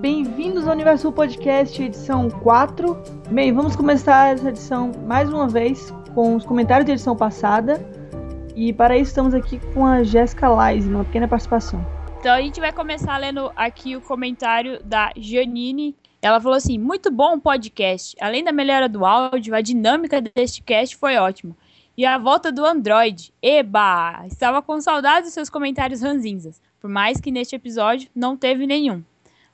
bem-vindos ao Universo Podcast, edição 4. Bem, vamos começar essa edição mais uma vez com os comentários da edição passada. E para isso estamos aqui com a Jéssica Lais, uma pequena participação. Então a gente vai começar lendo aqui o comentário da Janine. Ela falou assim: muito bom o podcast. Além da melhora do áudio, a dinâmica deste cast foi ótima. E a volta do Android. Eba! Estava com saudades dos seus comentários ranzinzas. Por mais que neste episódio não teve nenhum.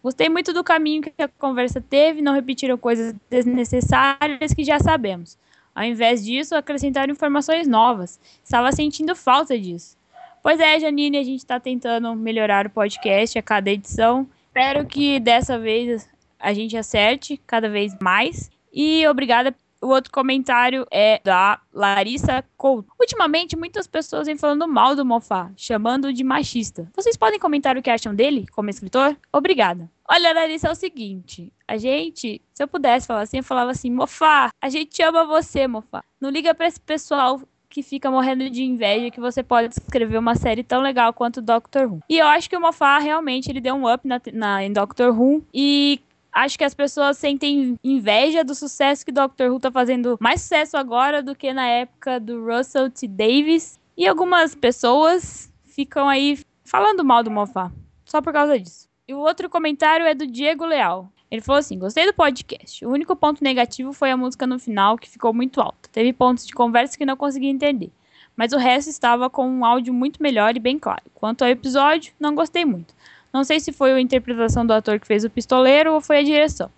Gostei muito do caminho que a conversa teve, não repetiram coisas desnecessárias que já sabemos. Ao invés disso, acrescentaram informações novas. Estava sentindo falta disso. Pois é, Janine, a gente está tentando melhorar o podcast a cada edição. Espero que dessa vez a gente acerte cada vez mais. E obrigada o outro comentário é da Larissa Couto. Ultimamente, muitas pessoas vêm falando mal do Mofá, chamando-o de machista. Vocês podem comentar o que acham dele como escritor? Obrigada. Olha, Larissa, é o seguinte. A gente, se eu pudesse falar assim, eu falava assim, Mofá, a gente ama você, Mofá. Não liga pra esse pessoal que fica morrendo de inveja que você pode escrever uma série tão legal quanto Doctor Who. E eu acho que o Mofá realmente ele deu um up na, na, em Doctor Who e acho que as pessoas sentem inveja do sucesso que Doctor Who tá fazendo mais sucesso agora do que na época do Russell T. Davis. E algumas pessoas ficam aí falando mal do Moffat, só por causa disso. E o outro comentário é do Diego Leal. Ele falou assim: Gostei do podcast. O único ponto negativo foi a música no final, que ficou muito alta. Teve pontos de conversa que não consegui entender. Mas o resto estava com um áudio muito melhor e bem claro. Quanto ao episódio, não gostei muito. Não sei se foi a interpretação do ator que fez o pistoleiro ou foi a direção.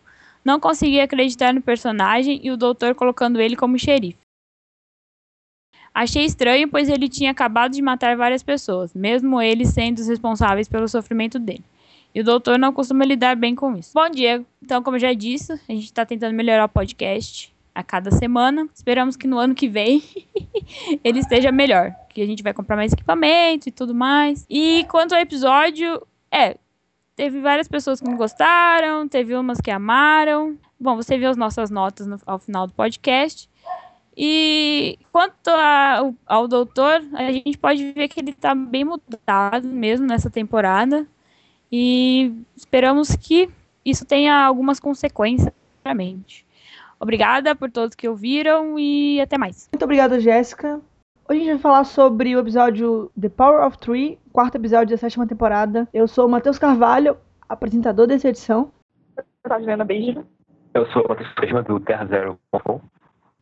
Não consegui acreditar no personagem e o doutor colocando ele como xerife. Achei estranho, pois ele tinha acabado de matar várias pessoas, mesmo eles sendo os responsáveis pelo sofrimento dele. E o doutor não costuma lidar bem com isso. Bom, Diego, então, como eu já disse, a gente está tentando melhorar o podcast a cada semana. Esperamos que no ano que vem ele esteja melhor. Que a gente vai comprar mais equipamento e tudo mais. E quanto ao episódio, é, teve várias pessoas que não gostaram, teve umas que amaram. Bom, você viu as nossas notas no, ao final do podcast. E quanto a, ao, doutor, a gente pode ver que ele está bem mudado mesmo nessa temporada. E esperamos que isso tenha algumas consequências, realmente. Obrigada por todos que ouviram e até mais. Muito obrigada, Jéssica. Hoje a gente vai falar sobre o episódio The Power of Three, quarto episódio da sétima temporada. Eu sou o Matheus Carvalho, apresentador dessa edição. Eu sou a Juliana Benjamin. Eu sou o Matheus Fresma, do Terra Zero.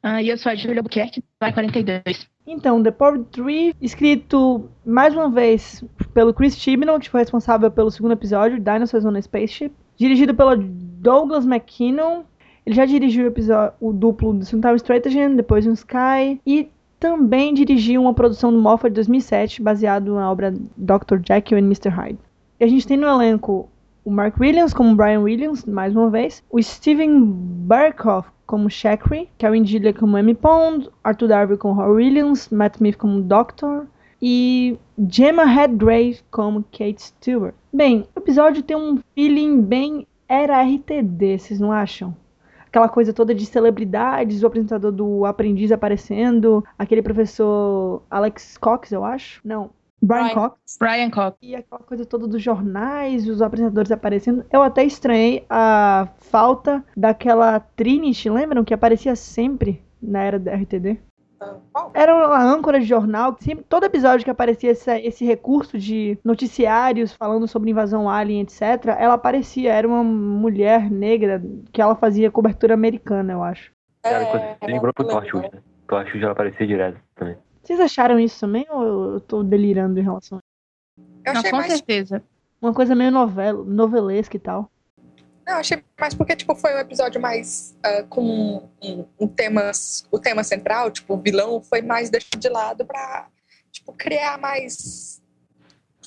Ah, e eu sou a Julia Buquerque, vai 42. Então, The Power of Three, escrito mais uma vez pelo Chris Chibnall, que foi responsável pelo segundo episódio, Dinosaurs on a Spaceship. Dirigido pelo Douglas McKinnon, ele já dirigiu o, episódio, o duplo do Suntown Strategy, depois no Sky, e também dirigiu uma produção do Moffat de 2007, baseado na obra Dr. Jekyll and Mr. Hyde. E a gente tem no elenco o Mark Williams como Brian Williams, mais uma vez, o Steven Barkoff como Shakri, Karen Gillia como Amy Pond, Arthur Darby como Roy Williams, Matt Smith como Doctor e Gemma Redgrave como Kate Stewart. Bem, o episódio tem um feeling bem era RTD, vocês não acham? Aquela coisa toda de celebridades, o apresentador do Aprendiz aparecendo, aquele professor Alex Cox, eu acho. Não. Brian, Brian Cox. Brian Cox. E aquela coisa toda dos jornais, os apresentadores aparecendo. Eu até estranhei a falta daquela Trinity, lembram? Que aparecia sempre na era da RTD. Era uma âncora de jornal. Sempre, todo episódio que aparecia esse, esse recurso de noticiários falando sobre invasão alien, etc., ela aparecia. Era uma mulher negra que ela fazia cobertura americana, eu acho. Que lembrou pro Torchwood, né? Torchwood ela aparecia direto também. Vocês acharam isso também ou eu tô delirando em relação a isso? Eu achei Não, com mais... certeza. Uma coisa meio novela, novelesca e tal. Não, achei mais porque, tipo, foi um episódio mais uh, com um, um o tema central, tipo, o vilão foi mais deixado de lado pra, tipo, criar mais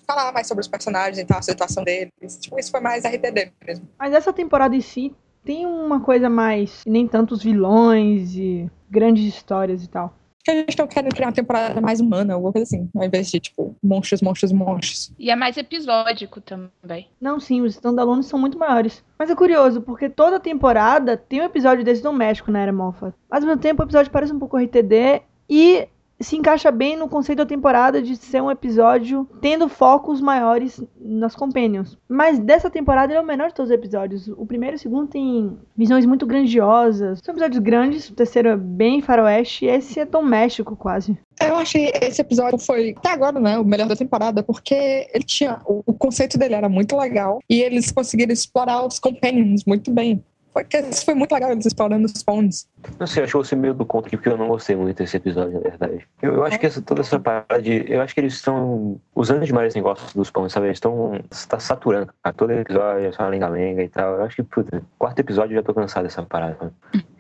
falar mais sobre os personagens e tal, a situação deles. Tipo, isso foi mais RTD mesmo. Mas essa temporada em si tem uma coisa mais, nem tantos vilões e grandes histórias e tal que a gente tá querendo criar uma temporada mais humana, alguma coisa assim, ao invés de, tipo, monstros, monstros, monstros. E é mais episódico também. Não, sim, os standalones são muito maiores. Mas é curioso, porque toda temporada tem um episódio desse doméstico na Era Moffat. Mas ao mesmo tempo o episódio parece um pouco RTD e se encaixa bem no conceito da temporada de ser um episódio tendo focos maiores nas companions. Mas dessa temporada ele é o menor de todos os episódios. O primeiro e o segundo tem visões muito grandiosas. São episódios grandes, o terceiro é bem faroeste e esse é doméstico quase. Eu achei esse episódio foi, até agora, né, o melhor da temporada, porque ele tinha. O, o conceito dele era muito legal e eles conseguiram explorar os companions muito bem. Foi, foi muito legal eles explorando os phones. Não sei, acho que você meio do conto aqui, porque eu não gostei muito desse episódio, na verdade. Eu, eu acho que essa, toda essa parada de. Eu acho que eles estão usando demais esse negócio dos phones, sabe? Eles estão. Está saturando, cara. Todo episódio é só uma lenga-lenga e tal. Eu acho que, puta, quarto episódio eu já tô cansado dessa parada.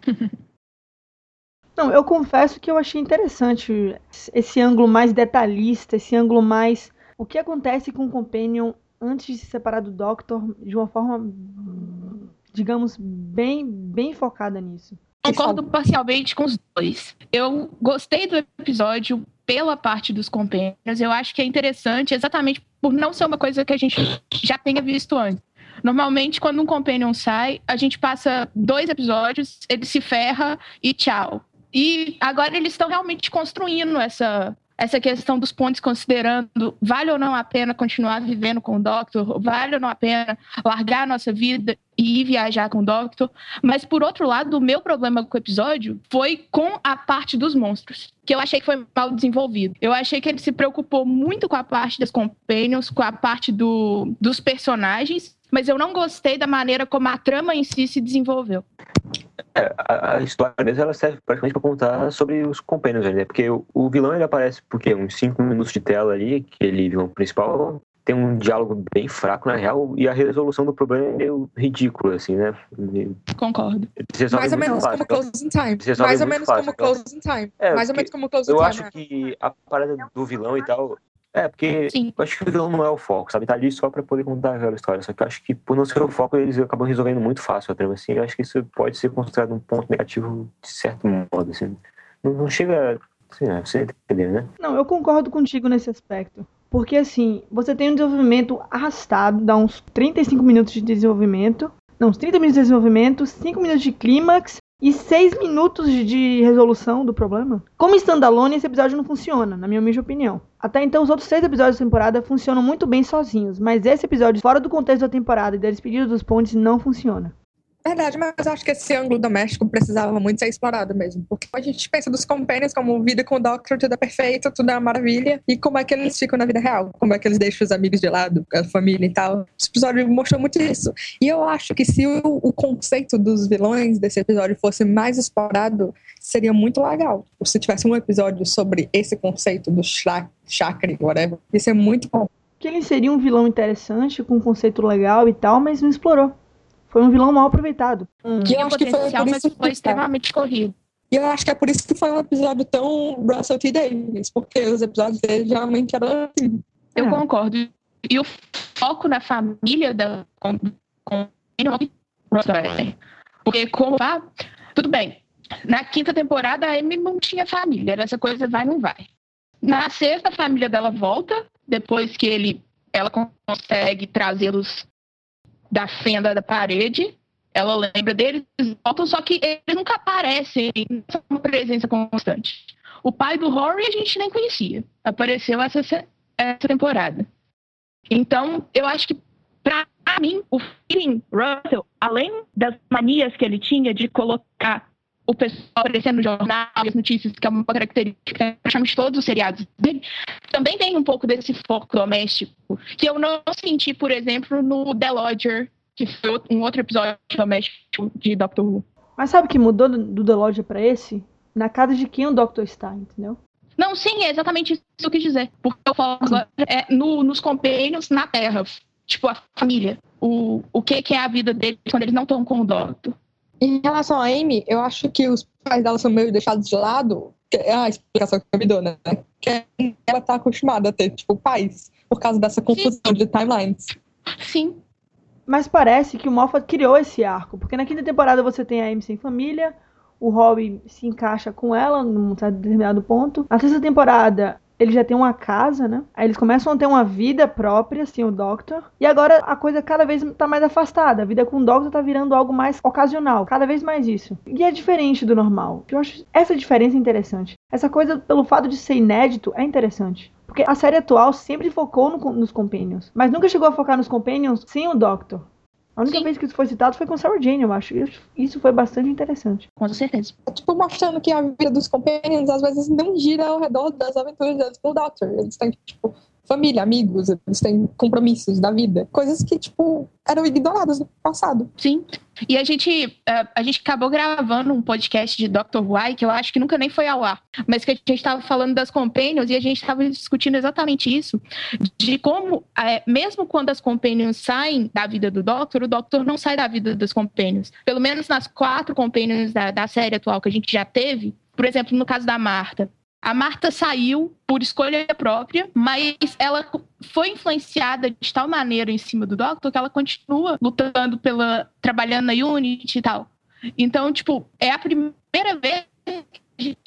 Não, eu confesso que eu achei interessante esse ângulo mais detalhista, esse ângulo mais. O que acontece com o Companion antes de se separar do Doctor de uma forma digamos, bem, bem focada nisso. Concordo parcialmente com os dois. Eu gostei do episódio pela parte dos companions. Eu acho que é interessante exatamente por não ser uma coisa que a gente já tenha visto antes. Normalmente, quando um companion sai, a gente passa dois episódios, ele se ferra e tchau. E agora eles estão realmente construindo essa, essa questão dos pontos, considerando vale ou não a pena continuar vivendo com o Doctor, vale ou não a pena largar a nossa vida e ir viajar com o Doctor. Mas, por outro lado, o meu problema com o episódio foi com a parte dos monstros, que eu achei que foi mal desenvolvido. Eu achei que ele se preocupou muito com a parte das companions, com a parte do, dos personagens, mas eu não gostei da maneira como a trama em si se desenvolveu. É, a, a, história mesmo ela serve praticamente para contar sobre os companions ali, né? Porque o, o, vilão ele aparece porque uns 5 minutos de tela ali, que ele vilão principal tem um diálogo bem fraco na real e a resolução do problema é meio ridícula assim, né? Concordo. Mais ou menos como Closing Time. Mais ou menos como Closing Time. É, Mais ou menos como Closing Time. Eu acho que a parada do vilão e tal é, porque Sim. eu acho que o vilão não é o foco, sabe? Tá ali só pra poder contar aquela história. Só que eu acho que por não ser o foco, eles acabam resolvendo muito fácil a trama, assim. Eu acho que isso pode ser considerado um ponto negativo de certo modo, assim. Não, não chega. Assim, é, você entender, né? Não, eu concordo contigo nesse aspecto. Porque, assim, você tem um desenvolvimento arrastado, dá uns 35 minutos de desenvolvimento. Não, uns 30 minutos de desenvolvimento, 5 minutos de clímax, e seis minutos de resolução do problema. Como standalone, esse episódio não funciona, na minha humilde opinião. Até então, os outros seis episódios da temporada funcionam muito bem sozinhos, mas esse episódio, fora do contexto da temporada e da despedida dos pontes, não funciona. Verdade, mas acho que esse ângulo doméstico precisava muito ser explorado mesmo. Porque a gente pensa dos companions como vida com o Doctor, tudo é perfeito, tudo é uma maravilha. E como é que eles ficam na vida real? Como é que eles deixam os amigos de lado, a família e tal. Esse episódio mostrou muito isso. E eu acho que se o, o conceito dos vilões desse episódio fosse mais explorado, seria muito legal. Se tivesse um episódio sobre esse conceito do chakra, whatever, ia ser muito bom. Que ele seria um vilão interessante, com um conceito legal e tal, mas não explorou. Foi um vilão mal aproveitado. Hum. Que eu acho que foi, por isso foi extremamente corrido. E eu acho que é por isso que foi um episódio tão Russell T. Davis, porque os episódios dele geralmente eram assim. Eu é. concordo. E o foco na família da porque como ah, tudo bem. Na quinta temporada a Amy não tinha família, era essa coisa vai não vai. Na sexta a família dela volta depois que ele ela consegue trazê-los da fenda da parede. Ela lembra deles, voltam, só que eles nunca aparecem, são uma presença constante. O pai do Rory a gente nem conhecia. Apareceu essa, essa temporada. Então, eu acho que, para mim, o feeling Russell, além das manias que ele tinha de colocar o pessoal aparecendo no jornal, as notícias, que é uma característica praticamente todos os seriados dele, também tem um pouco desse foco doméstico, que eu não senti, por exemplo, no The Lodger, que foi um outro episódio doméstico de Doctor Who. Mas sabe o que mudou do The Lodger pra esse? Na casa de quem o Doctor está, entendeu? Não, sim, é exatamente isso que eu quis dizer. Porque eu falo é no, nos compênios na Terra. Tipo, a família. O, o que, que é a vida deles quando eles não estão com o Doctor. Em relação a Amy, eu acho que os pais dela são meio deixados de lado. É a explicação que eu me dou, né? Que ela tá acostumada a ter, tipo, pais, por causa dessa confusão Sim. de timelines. Sim. Mas parece que o Moffat criou esse arco, porque na quinta temporada você tem a Amy sem família, o Robbie se encaixa com ela num determinado ponto. Na sexta temporada, ele já tem uma casa, né? Aí eles começam a ter uma vida própria, assim, o Doctor. E agora a coisa cada vez tá mais afastada. A vida com o Doctor tá virando algo mais ocasional. Cada vez mais isso. E é diferente do normal. Eu acho essa diferença interessante. Essa coisa, pelo fato de ser inédito, é interessante. Porque a série atual sempre focou no, nos Companions. Mas nunca chegou a focar nos Companions sem o Doctor. A única Sim. vez que isso foi citado foi com Sarah Jane, eu acho. Isso foi bastante interessante. Com certeza. É, tipo, mostrando que a vida dos Companions às vezes não gira ao redor das aventuras deles com o Doctor. Eles têm, tipo, família, amigos, eles têm compromissos da vida. Coisas que, tipo, eram ignoradas no passado. Sim. E a gente, é, a gente acabou gravando um podcast de Dr. Why, que eu acho que nunca nem foi ao ar, mas que a gente estava falando das Companions e a gente estava discutindo exatamente isso, de como, é, mesmo quando as Companions saem da vida do Doctor, o Doctor não sai da vida das Companions. Pelo menos nas quatro Companions da, da série atual que a gente já teve, por exemplo, no caso da Marta, a Marta saiu por escolha própria, mas ela foi influenciada de tal maneira em cima do Doctor que ela continua lutando pela. trabalhando na Unity e tal. Então, tipo, é a primeira vez que a gente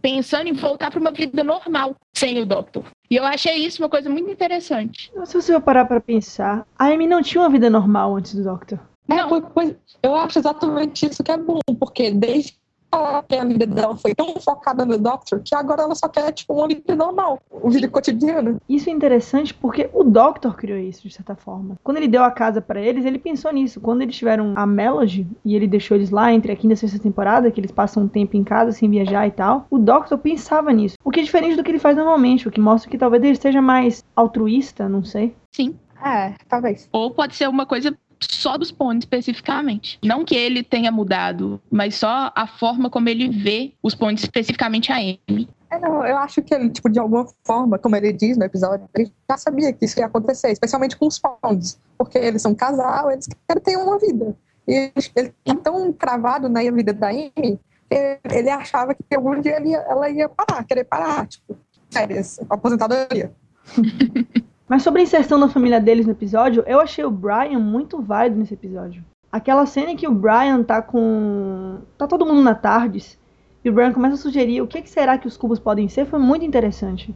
pensando em voltar para uma vida normal sem o Doctor. E eu achei isso uma coisa muito interessante. Se você for parar para pensar, a Amy não tinha uma vida normal antes do Doctor. Não, pois, eu acho exatamente isso que é bom, porque desde a vida dela foi tão focada no Doctor que agora ela só quer, tipo, uma vida normal, um vida cotidiano. Isso é interessante porque o Doctor criou isso, de certa forma. Quando ele deu a casa para eles, ele pensou nisso. Quando eles tiveram a Melody e ele deixou eles lá entre a quinta e a sexta temporada, que eles passam um tempo em casa sem viajar e tal, o Doctor pensava nisso. O que é diferente do que ele faz normalmente, o que mostra que talvez ele seja mais altruísta, não sei. Sim. É, talvez. Ou pode ser uma coisa só dos pontos especificamente. Não que ele tenha mudado, mas só a forma como ele vê os pontos especificamente a Amy. É, não, eu acho que ele, tipo, de alguma forma, como ele diz no episódio, ele já sabia que isso ia acontecer, especialmente com os Ponds, porque eles são um casal, eles querem ter uma vida. E ele tá tão cravado na vida da Amy, ele achava que algum dia ela ia parar, querer parar, tipo, férias, aposentadoria. Mas sobre a inserção da família deles no episódio, eu achei o Brian muito válido nesse episódio. Aquela cena em que o Brian tá com. tá todo mundo na tardes. E o Brian começa a sugerir o que, que será que os cubos podem ser, foi muito interessante.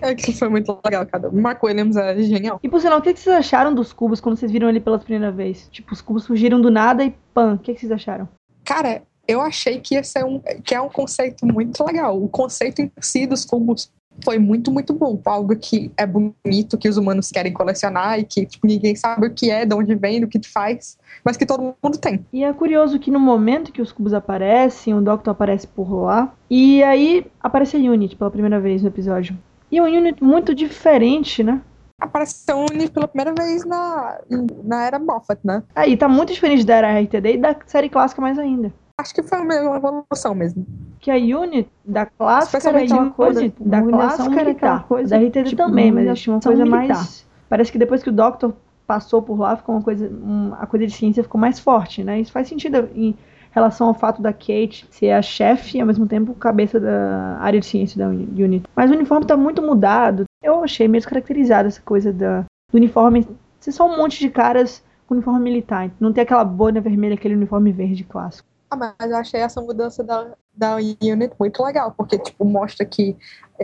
É que foi muito legal, cara. O Mark Williams é genial. E por sinal, o que, que vocês acharam dos cubos quando vocês viram ele pela primeira vez? Tipo, os cubos surgiram do nada e pã, o que, que vocês acharam? Cara, eu achei que ia ser um. que é um conceito muito legal. O conceito em si dos cubos foi muito, muito bom. Algo que é bonito, que os humanos querem colecionar e que tipo, ninguém sabe o que é, de onde vem, o que faz, mas que todo mundo tem. E é curioso que no momento que os cubos aparecem, o Doctor aparece por lá, e aí aparece a Unit pela primeira vez no episódio. E é um Unit muito diferente, né? Aparece a Unit pela primeira vez na, na era Moffat, né? Aí tá muito diferente da era RTD e da série clássica mais ainda. Acho que foi uma evolução mesmo. Que a Unit da clássica era uma coisa da clássica era aquela coisa da RTD tipo, também, mas tinha uma coisa militar. mais parece que depois que o Doctor passou por lá, ficou uma coisa um, a coisa de ciência ficou mais forte, né? Isso faz sentido em relação ao fato da Kate ser a chefe e ao mesmo tempo cabeça da área de ciência da Unit. Mas o uniforme tá muito mudado. Eu achei meio descaracterizado essa coisa da, do uniforme ser só um monte de caras com uniforme militar. Não ter aquela boina vermelha, aquele uniforme verde clássico. Ah, mas eu achei essa mudança da, da Unit muito legal, porque, tipo, mostra que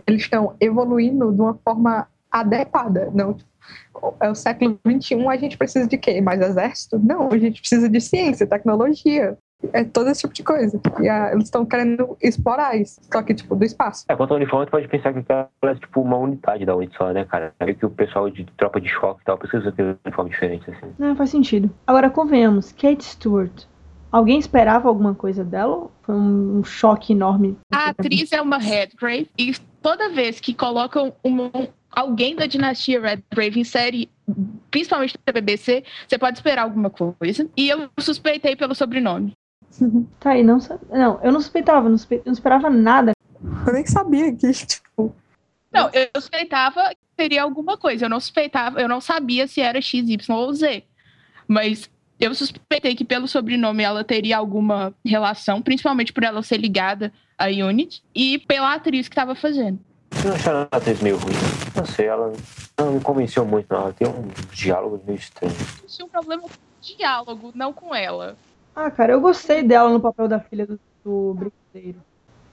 eles estão evoluindo de uma forma adequada. Não, é o século XXI, a gente precisa de quê? Mais exército? Não, a gente precisa de ciência, tecnologia. É todo esse tipo de coisa. E a, eles estão querendo explorar isso, só que, tipo, do espaço. É, quanto ao uniforme, tu pode pensar que é, tipo, uma unidade da Unity só, né, cara? É que o pessoal de tropa de choque e tal precisa ter um uniforme diferente, assim. Não, faz sentido. Agora, convenhamos, Kate Stewart Alguém esperava alguma coisa dela? Foi um, um choque enorme. A atriz é uma Redgrave e toda vez que colocam um, alguém da dinastia Redgrave em série, principalmente da BBC, você pode esperar alguma coisa. E eu suspeitei pelo sobrenome. Tá aí, não, não eu não suspeitava, não, suspe... não esperava nada. Eu nem sabia que, tipo. Não, eu suspeitava que seria alguma coisa. Eu não suspeitava, eu não sabia se era X, Y ou Z. Mas eu suspeitei que pelo sobrenome ela teria alguma relação, principalmente por ela ser ligada à Unity, e pela atriz que estava fazendo. Eu acharam a atriz meio ruim. Não sei, ela não me convenceu muito, não. Ela tem um diálogo meio estranho. Eu tinha um problema com o diálogo, não com ela. Ah, cara, eu gostei dela no papel da filha do, do brincadeiro.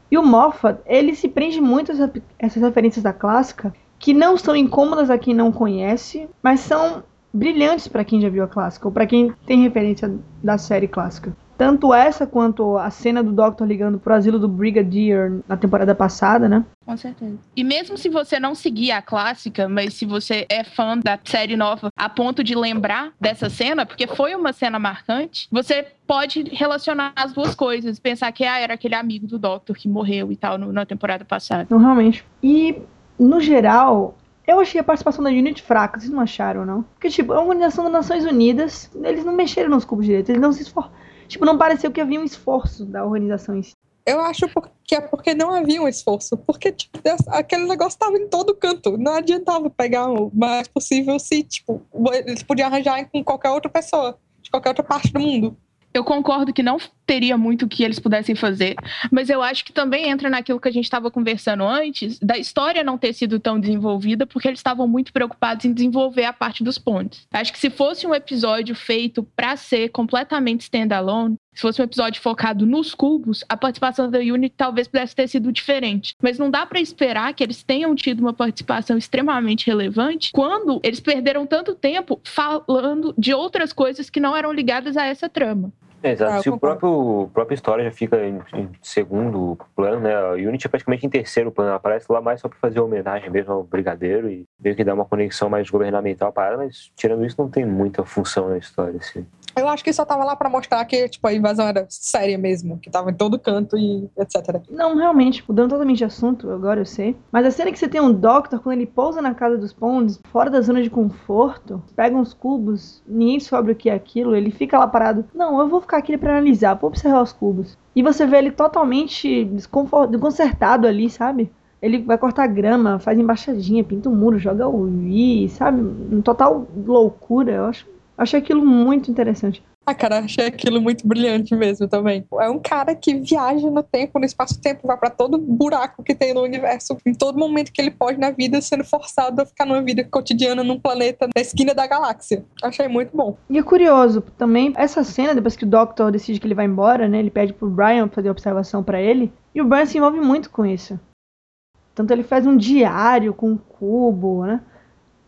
E o Moffat, ele se prende muito a essas referências da clássica, que não são incômodas a quem não conhece, mas são brilhantes para quem já viu a clássica, ou para quem tem referência da série clássica. Tanto essa quanto a cena do Doctor ligando pro asilo do Brigadier na temporada passada, né? Com certeza. E mesmo se você não seguir a clássica, mas se você é fã da série nova a ponto de lembrar dessa cena, porque foi uma cena marcante, você pode relacionar as duas coisas. Pensar que ah, era aquele amigo do Doctor que morreu e tal no, na temporada passada. Não, realmente. E, no geral, eu achei a participação da Unity fraca, vocês não acharam, não? Porque, tipo, a Organização das Nações Unidas, eles não mexeram nos cubos direitos, eles não se esforçaram Tipo, não pareceu que havia um esforço da organização em si. Eu acho que é porque não havia um esforço. Porque, tipo, aquele negócio estava em todo canto. Não adiantava pegar o mais possível se, tipo, eles podiam arranjar com qualquer outra pessoa, de qualquer outra parte do mundo. Eu concordo que não teria muito que eles pudessem fazer, mas eu acho que também entra naquilo que a gente estava conversando antes, da história não ter sido tão desenvolvida, porque eles estavam muito preocupados em desenvolver a parte dos pontos. Acho que se fosse um episódio feito para ser completamente standalone, se fosse um episódio focado nos cubos, a participação da Unity talvez pudesse ter sido diferente. Mas não dá para esperar que eles tenham tido uma participação extremamente relevante quando eles perderam tanto tempo falando de outras coisas que não eram ligadas a essa trama. É, exato. Ah, Se o próprio própria história já fica em, em, segundo plano, né? A Unity é praticamente em terceiro plano. Ela aparece lá mais só para fazer homenagem mesmo ao Brigadeiro e meio que dar uma conexão mais governamental para ela, mas tirando isso não tem muita função na história, assim. Eu acho que só tava lá para mostrar que, tipo, a invasão era séria mesmo, que tava em todo canto e etc. Não, realmente, mudando totalmente de assunto, agora eu sei. Mas a cena que você tem um Doctor, quando ele pousa na casa dos Ponds, fora da zona de conforto, pega uns cubos, ninguém sobe o que é aquilo, ele fica lá parado. Não, eu vou ficar aqui para analisar, vou observar os cubos. E você vê ele totalmente desconcertado ali, sabe? Ele vai cortar grama, faz embaixadinha, pinta um muro, joga o I, sabe? Total loucura, eu acho Achei aquilo muito interessante. Ah, cara, achei aquilo muito brilhante mesmo também. É um cara que viaja no tempo, no espaço-tempo, vai para todo buraco que tem no universo, em todo momento que ele pode na vida, sendo forçado a ficar numa vida cotidiana num planeta na esquina da galáxia. Achei muito bom. E é curioso também, essa cena, depois que o Doctor decide que ele vai embora, né? Ele pede pro Brian fazer observação para ele, e o Brian se envolve muito com isso. Tanto ele faz um diário com um cubo, né?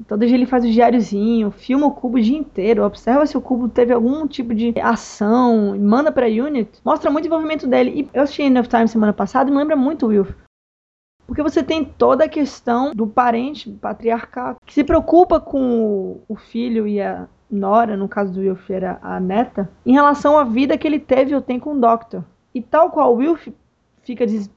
Todo dia ele faz o diáriozinho, filma o cubo o dia inteiro, observa se o cubo teve algum tipo de ação, manda pra Unit. Mostra muito envolvimento dele. E eu assisti Enough Time semana passada e me lembra muito o Wilf. Porque você tem toda a questão do parente patriarcal que se preocupa com o filho e a nora, no caso do Wilf era a neta, em relação à vida que ele teve ou tem com o Doctor. E tal qual o Wilf fica des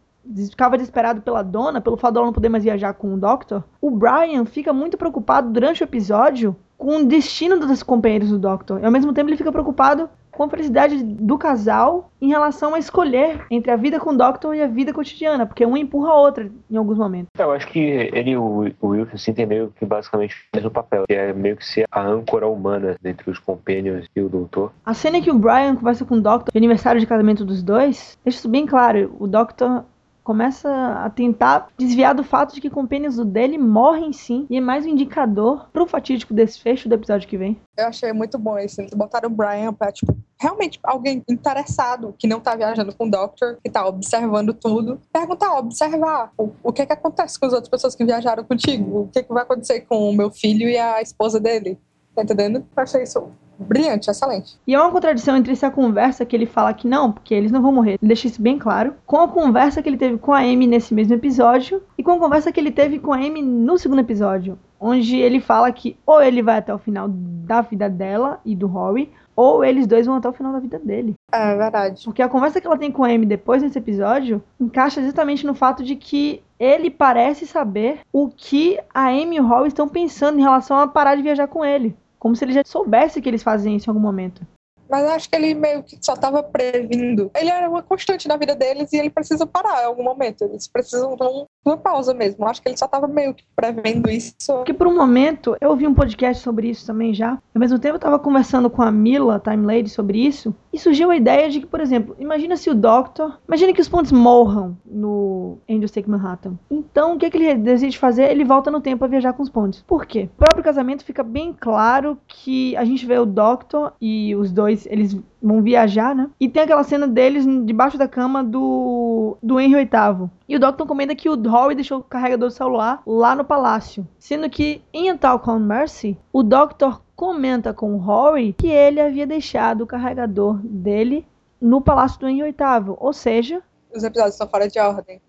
ficava desesperado pela dona, pelo fato dela não poder mais viajar com o Doctor, o Brian fica muito preocupado durante o episódio com o destino dos companheiros do Doctor. E ao mesmo tempo ele fica preocupado com a felicidade do casal em relação a escolher entre a vida com o Doctor e a vida cotidiana, porque um empurra a outra em alguns momentos. Eu acho que ele e o, o Wilson tem meio que basicamente o mesmo papel, que é meio que ser a âncora humana entre os Companions e o Doutor. A cena em que o Brian conversa com o Doctor de aniversário de casamento dos dois, deixa isso bem claro. O Doctor começa a tentar desviar do fato de que companheiros dele morrem sim, e é mais um indicador pro fatídico desfecho do episódio que vem. Eu achei muito bom isso. Eles botaram o Brian pra, tipo, realmente alguém interessado, que não tá viajando com o Doctor, que tá observando tudo, perguntar, observar o, o que que acontece com as outras pessoas que viajaram contigo, o que que vai acontecer com o meu filho e a esposa dele. Tá entendendo? Eu achei isso brilhante, excelente. E é uma contradição entre essa conversa que ele fala que não, porque eles não vão morrer, ele deixa isso bem claro, com a conversa que ele teve com a Amy nesse mesmo episódio e com a conversa que ele teve com a Amy no segundo episódio, onde ele fala que ou ele vai até o final da vida dela e do Rory, ou eles dois vão até o final da vida dele. É verdade. Porque a conversa que ela tem com a Amy depois desse episódio encaixa exatamente no fato de que ele parece saber o que a Amy e o Rory estão pensando em relação a parar de viajar com ele. Como se ele já soubesse que eles fazem isso em algum momento. Mas acho que ele meio que só estava previndo. Ele era uma constante na vida deles e ele precisa parar em algum momento. Eles precisam uma pausa mesmo. Acho que ele só tava meio que prevendo isso. Porque por um momento, eu ouvi um podcast sobre isso também já. Ao mesmo tempo, eu tava conversando com a Mila, Time Lady, sobre isso. E surgiu a ideia de que, por exemplo, imagina se o Doctor. Imagina que os pontos morram no Angels Take Manhattan. Então, o que, que ele decide fazer? Ele volta no tempo a viajar com os pontos. Por quê? O próprio casamento fica bem claro que a gente vê o Doctor e os dois, eles vão viajar, né? E tem aquela cena deles debaixo da cama do, do Henry VIII. E o Doctor comenta que o Rory deixou o carregador do celular lá no palácio. Sendo que em A Talk on Mercy, o Doctor comenta com o Rory que ele havia deixado o carregador dele no palácio do Henry VIII. Ou seja... Os episódios estão fora de ordem.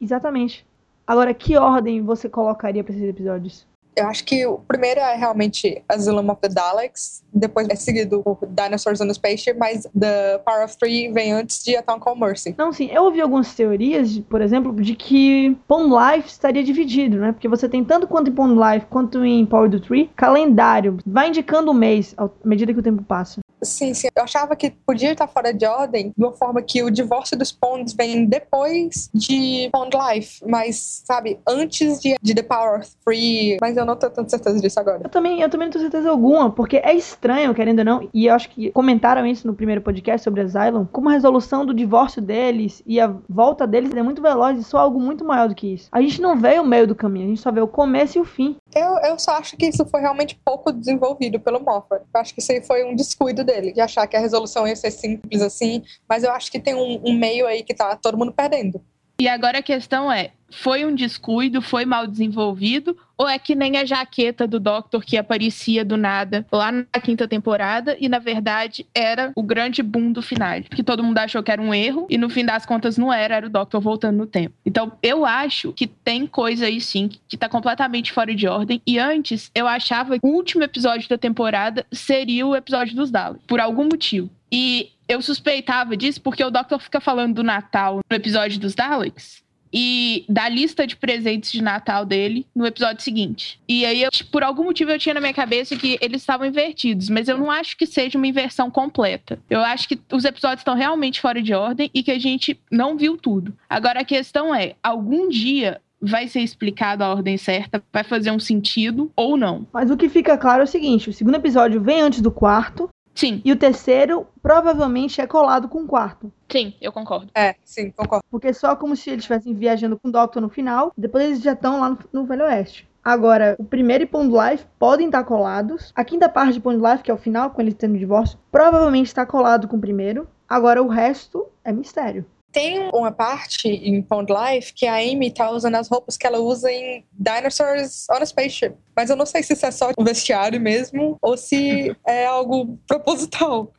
Exatamente. Agora, que ordem você colocaria para esses episódios? Eu acho que o primeiro é realmente Asylum of the Daleks, depois é seguido por Dinosaurs on the Spaceship, mas The Power of Three vem antes de A Town Called Mercy. Não, sim, eu ouvi algumas teorias, por exemplo, de que Pond Life estaria dividido, né? Porque você tem tanto quanto em Pond Life quanto em Power of Three, calendário, vai indicando o mês à medida que o tempo passa. Sim, sim. Eu achava que podia estar fora de ordem de uma forma que o divórcio dos Ponds vem depois de Pond Life, mas, sabe, antes de, de The Power of Three. Mas eu não tenho tanta certeza disso agora. Eu também, eu também não tenho certeza alguma, porque é estranho, querendo ou não, e eu acho que comentaram isso no primeiro podcast sobre Asylum, como a resolução do divórcio deles e a volta deles é muito veloz e só algo muito maior do que isso. A gente não vê o meio do caminho, a gente só vê o começo e o fim. Eu, eu só acho que isso foi realmente pouco desenvolvido pelo Moffat. Eu acho que isso aí foi um descuido dele, de achar que a resolução ia ser simples assim, mas eu acho que tem um, um meio aí que tá todo mundo perdendo. E agora a questão é: foi um descuido, foi mal desenvolvido, ou é que nem a jaqueta do Doctor que aparecia do nada lá na quinta temporada e na verdade era o grande boom do final, que todo mundo achou que era um erro e no fim das contas não era, era o Doctor voltando no tempo. Então eu acho que tem coisa aí sim que tá completamente fora de ordem e antes eu achava que o último episódio da temporada seria o episódio dos Daleks, por algum motivo. E eu suspeitava disso porque o Doctor fica falando do Natal no episódio dos Daleks e da lista de presentes de Natal dele no episódio seguinte. E aí, eu, por algum motivo, eu tinha na minha cabeça que eles estavam invertidos, mas eu não acho que seja uma inversão completa. Eu acho que os episódios estão realmente fora de ordem e que a gente não viu tudo. Agora, a questão é: algum dia vai ser explicado a ordem certa, vai fazer um sentido ou não. Mas o que fica claro é o seguinte: o segundo episódio vem antes do quarto, Sim. E o terceiro provavelmente é colado com o quarto. Sim, eu concordo. É, sim, concordo. Porque é só como se eles estivessem viajando com o Doctor no final, depois eles já estão lá no, no Velho Oeste. Agora, o primeiro e Pond Life podem estar colados. A quinta parte de Pond Life, que é o final, com eles tendo divórcio, provavelmente está colado com o primeiro. Agora, o resto é mistério. Tem uma parte em Pond Life que a Amy tá usando as roupas que ela usa em Dinosaurs on a Spaceship. Mas eu não sei se isso é só um vestiário mesmo ou se é algo proposital.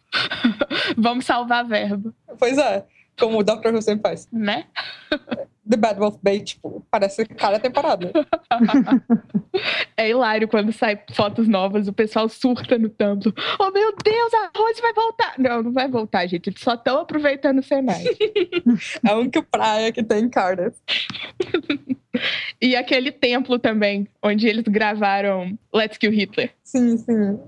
Vamos salvar a verba. Pois é, como o Dr. Who sempre faz. Né? The Bad Wolf Bay, tipo, parece cada temporada. é hilário quando sai fotos novas, o pessoal surta no Tumblr. Oh, meu Deus, a Rose vai voltar! Não, não vai voltar, gente. Eles só estão aproveitando o cenário. é a única praia que tem em Cardiff. e aquele templo também, onde eles gravaram Let's Kill Hitler. Sim, sim.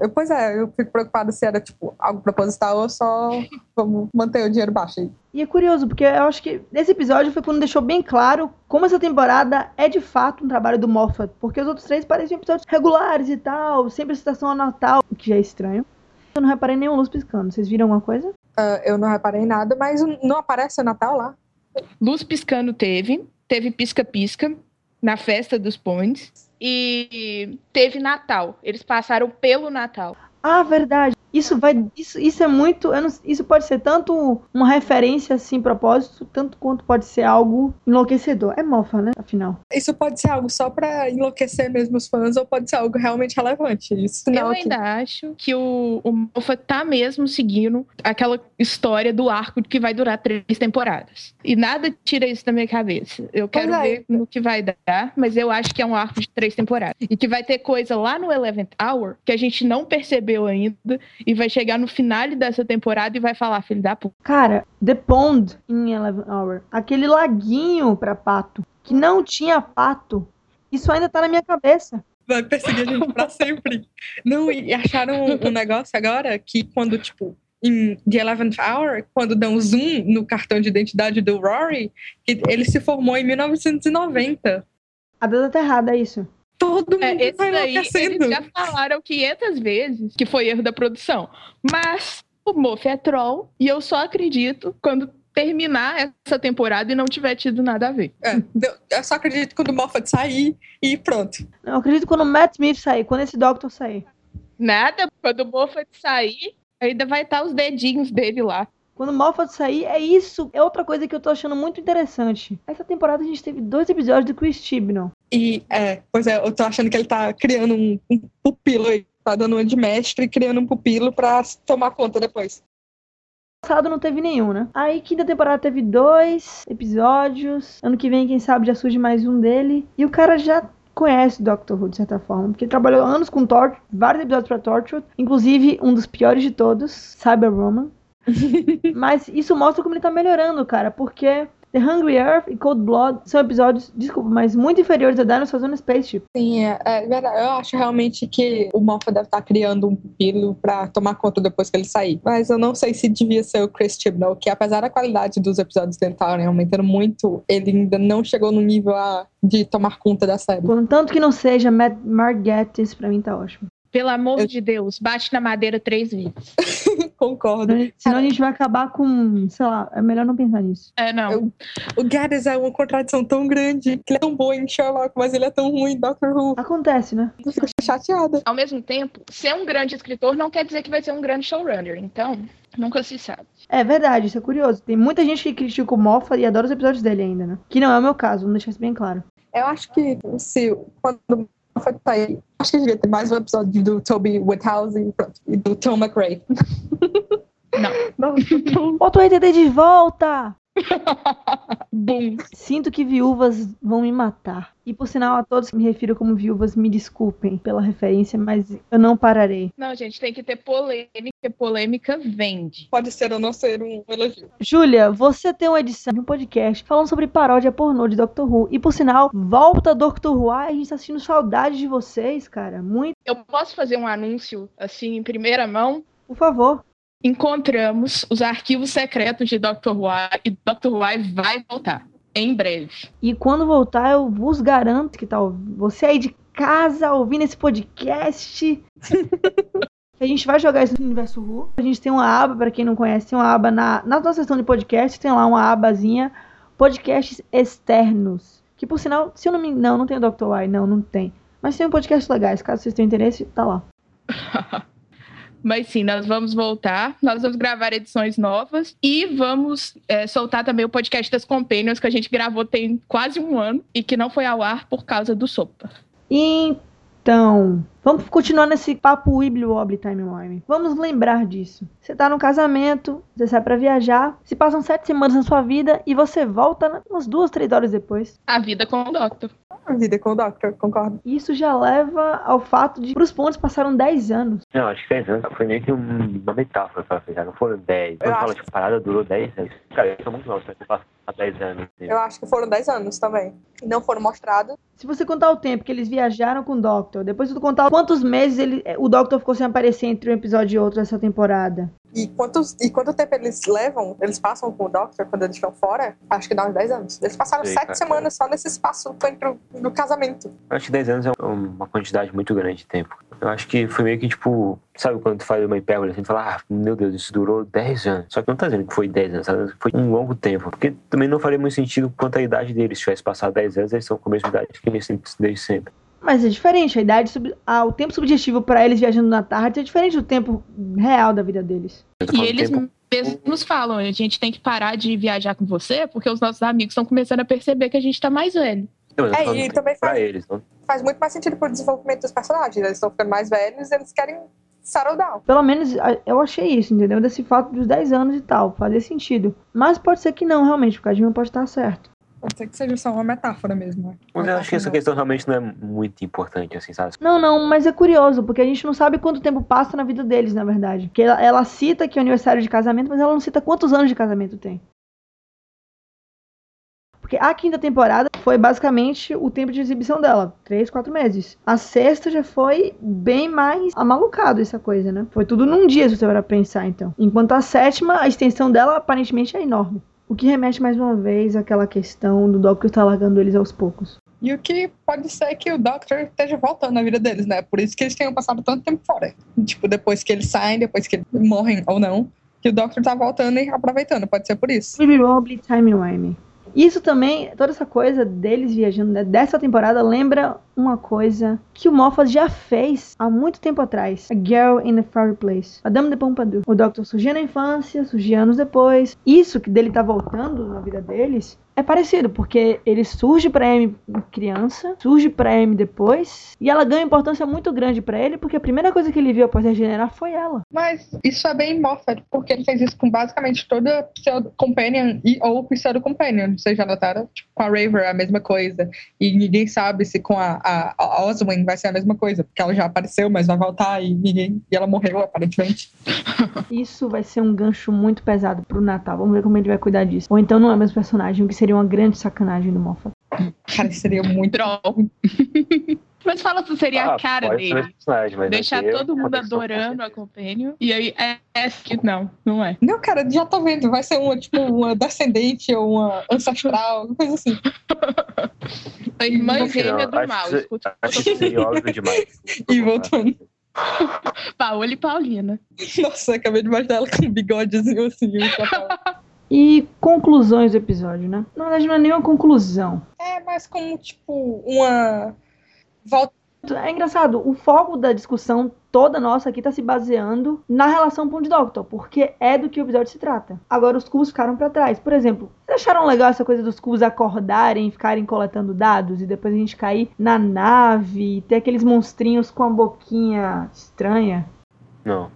Eu, pois é, eu fico preocupada se era, tipo, algo proposital ou só vamos manter o dinheiro baixo aí. E é curioso, porque eu acho que esse episódio foi quando deixou bem claro como essa temporada é de fato um trabalho do Moffat. Porque os outros três pareciam episódios regulares e tal, sempre a citação ao Natal, o que já é estranho. Eu não reparei nenhum luz piscando. Vocês viram alguma coisa? Uh, eu não reparei nada, mas não aparece o Natal lá? Luz piscando teve. Teve pisca-pisca na festa dos Pontes. E teve Natal. Eles passaram pelo Natal. Ah, verdade. Isso vai. Isso, isso é muito. Não, isso pode ser tanto uma referência assim, propósito, tanto quanto pode ser algo enlouquecedor. É mofa, né? Afinal. Isso pode ser algo só pra enlouquecer mesmo os fãs, ou pode ser algo realmente relevante. Isso Eu ainda acho que o, o Mofa tá mesmo seguindo aquela história do arco que vai durar três temporadas. E nada tira isso da minha cabeça. Eu quero é. ver no que vai dar, mas eu acho que é um arco de três temporadas. E que vai ter coisa lá no Eleventh Hour que a gente não percebeu ainda e vai chegar no final dessa temporada e vai falar, filho da puta. Cara, The Pond em Eleven Hour. Aquele laguinho pra pato. Que não tinha pato. Isso ainda tá na minha cabeça. Vai perseguir a gente pra sempre. Não, e acharam um negócio agora que quando, tipo, em The Eleventh Hour, quando dão zoom no cartão de identidade do Rory, que ele se formou em 1990. A data tá errada, é isso. Todo mundo É, esse tá daí eles já falaram 500 vezes que foi erro da produção. Mas o Moff é troll e eu só acredito quando terminar essa temporada e não tiver tido nada a ver. É, eu só acredito quando o Moffat sair e pronto. Eu acredito quando o Matt Smith sair, quando esse Doctor sair. Nada, quando o Moffat sair, ainda vai estar os dedinhos dele lá. Quando o Moffat sair, é isso. É outra coisa que eu tô achando muito interessante. Essa temporada a gente teve dois episódios do Chris Chibnall. E, é, pois é, eu tô achando que ele tá criando um, um pupilo aí. Tá dando uma de mestre e criando um pupilo pra tomar conta depois. Passado não teve nenhum, né? Aí quinta temporada teve dois episódios. Ano que vem, quem sabe, já surge mais um dele. E o cara já conhece Doctor Who, de certa forma. Porque ele trabalhou anos com Torchwood, vários episódios pra Torchwood. Inclusive, um dos piores de todos, Cyber Roman. Mas isso mostra como ele tá melhorando, cara. Porque The Hungry Earth e Cold Blood são episódios, desculpa, mas muito inferiores a Dinosaurs on Spaceship. Sim, é, é verdade. Eu acho realmente que o Moffat deve estar criando um pupilo pra tomar conta depois que ele sair. Mas eu não sei se devia ser o Chris Chibnall, que apesar da qualidade dos episódios dele estarem aumentando muito, ele ainda não chegou no nível a- de tomar conta da série. Contanto que não seja Matt Margettis, pra mim tá ótimo. Pelo amor Eu- de Deus, bate na madeira três vezes. Concordo. Senão a gente vai acabar com, sei lá, é melhor não pensar nisso. É, não. Eu- O Gaddis é uma contradição tão grande, que ele é tão bom em Sherlock, mas ele é tão ruim em Doctor Who. Acontece, né? Eu fico chateada. Ao mesmo tempo, ser um grande escritor não quer dizer que vai ser um grande showrunner. Então, nunca se sabe. É verdade, isso é curioso. Tem muita gente que critica o Moffat e adora os episódios dele ainda, né? Que não é o meu caso, vamos deixar isso bem claro. Eu acho que se quando Moffat sair, acho que devia ter mais um episódio do Toby Whithouse e do Tom McRae. Não. Não. Bota o RTT de volta! Bum. Sinto que viúvas vão me matar. E por sinal, a todos que me refiro como viúvas, me desculpem pela referência, mas eu não pararei. Não, gente, tem que ter polêmica, porque polêmica vende. Pode ser ou não ser um elogio. Júlia, você tem uma edição de um podcast falando sobre paródia pornô de Doctor Who. E por sinal, volta Doctor Who. Ai, a gente tá sentindo saudade de vocês, cara. Muito. Eu posso fazer um anúncio, assim, em primeira mão? Por favor. Encontramos os arquivos secretos de Dr. Who e Dr. Who vai voltar. Em breve. E quando voltar, eu vos garanto que tá você aí de casa ouvindo esse podcast. A gente vai jogar isso no Universo Who. A gente tem uma aba, para quem não conhece, tem uma aba na, na nossa seção de podcast, tem lá uma abazinha podcasts externos. Que por sinal, se eu não me não, não tem o Dr. Y, não, não tem. Mas tem um podcast legais, caso vocês tenham interesse, tá lá. Mas sim, nós vamos voltar. Nós vamos gravar edições novas e vamos é, soltar também o podcast das Companions que a gente gravou tem quase um ano e que não foi ao ar por causa do Sopa. Então, vamos continuar nesse papo Wibbly Wobbly Timeline. Vamos lembrar disso. Você tá no casamento, você sai pra viajar, se passam sete semanas na sua vida e você volta umas duas, três horas depois. A vida com o Doctor. A vida com o Doctor, concordo. Isso já leva ao fato de pros pontos passaram 10 anos. Não, acho que 10 anos foi meio que um- uma metáfora pra fechar, não foram 10. Quando Eu fala que a parada durou 10 anos, cara, eu sou muito novo, você passa 10 anos. Eu acho que foram 10 anos também. E não foram mostrados. Se você contar o tempo que eles viajaram com o Doctor, depois tu contar quantos meses ele, o Doctor ficou sem aparecer entre um episódio e outro essa temporada. E, quantos, e quanto tempo eles levam, eles passam com o Doctor quando eles estão fora? Acho que dá uns 10 anos. Eles passaram Sei, 7 cara. semanas só nesse espaço entre o do casamento. Acho que 10 anos é uma quantidade muito grande de tempo. Eu acho que foi meio que, tipo, sabe quando tu faz uma hipérbole assim, tu fala, ah, meu Deus, isso durou 10 anos. Só que não tá dizendo que foi 10 anos, tá dizendo que foi um longo tempo. Porque também não faria muito sentido quanto à idade deles. Se tivesse passado 10 anos, eles são com a mesma idade que eles sempre- desde sempre. Mas é diferente, a idade, sub- ah, o tempo subjetivo pra eles viajando na tarde é diferente do tempo real da vida deles. Tô E eles tempo- mesmos nos falam, a gente tem que parar de viajar com você porque os nossos amigos estão começando a perceber que a gente tá mais velho. É, e também pra faz- eles. Não... Faz muito mais sentido pro desenvolvimento dos personagens. Eles estão ficando mais velhos eles querem settle down. Pelo menos a- eu achei isso, entendeu? Desse fato dos 10 anos e tal, fazia sentido. Mas pode ser que não, realmente, porque a Dilma pode estar certo. Pode ser que seja só uma metáfora mesmo. né? Mas eu acho que essa questão realmente não é muito importante, assim, sabe? Não, não, mas é curioso, porque a gente não sabe quanto tempo passa na vida deles, na verdade. Porque ela, ela cita que é o aniversário de casamento, mas ela não cita quantos anos de casamento tem. Porque a quinta temporada foi basicamente o tempo de exibição dela, três, quatro meses. A sexta já foi bem mais amalucado essa coisa, né? Foi tudo num dia, se você for pensar, então. Enquanto a sétima, a extensão dela aparentemente é enorme. O que remete mais uma vez àquela questão do Doctor estar largando eles aos poucos. E o que pode ser que o Doctor esteja voltando na vida deles, né? Por isso que eles tenham passado tanto tempo fora. Tipo, depois que eles saem, depois que eles morrem ou não, que o Doctor tá voltando e aproveitando. Pode ser por isso. Probably time. Isso também, toda essa coisa deles viajando né, dessa temporada lembra uma coisa que o Moffat já fez há muito tempo atrás. A Girl in a Fireplace. A Dame de Pompadour. O Doctor surgia na infância, surgia anos depois. Isso que dele tá voltando na vida deles é parecido, porque ele surge pra Amy criança, surge pra Amy depois, e ela ganha importância muito grande para ele, porque a primeira coisa que ele viu após regenerar foi ela. Mas isso é bem Moffat, porque ele fez isso com basicamente toda pseudo-companion e ou pseudo-companion, seja notaram? Tipo, com a Raver é a mesma coisa, e ninguém sabe se com a, a, a Oswin vai ser a mesma coisa, porque ela já apareceu, mas vai voltar, e ninguém e ela morreu, aparentemente. Isso vai ser um gancho muito pesado pro Natal, vamos ver como ele vai cuidar disso. Ou então não é o mesmo personagem, o que seria uma grande sacanagem do Moffat. Cara, seria muito Troll. Mas fala se seria Ah, a cara dele. Deixar é todo mundo adorando a com Companion. E aí, é, é que não, não é. Não, cara, já tô vendo. Vai ser uma, tipo, uma descendente ou uma ancestral, uma coisa assim. A irmã não, gêmea do acho mal. que- Escuta, Acho que seria óbvio demais. E voltando. Paola e Paulina. Nossa, acabei de imaginar ela com um bigodezinho assim. E conclusões do episódio, né? Na verdade, não é nenhuma conclusão. É, mas como, tipo, uma volta. É engraçado, o foco da discussão toda nossa aqui tá se baseando na relação Pond Doctor, porque é do que o episódio se trata. Agora os cubos ficaram pra trás. Por exemplo, vocês acharam legal essa coisa dos cubos acordarem, ficarem coletando dados e depois a gente cair na nave, ter aqueles monstrinhos com a boquinha estranha? Não.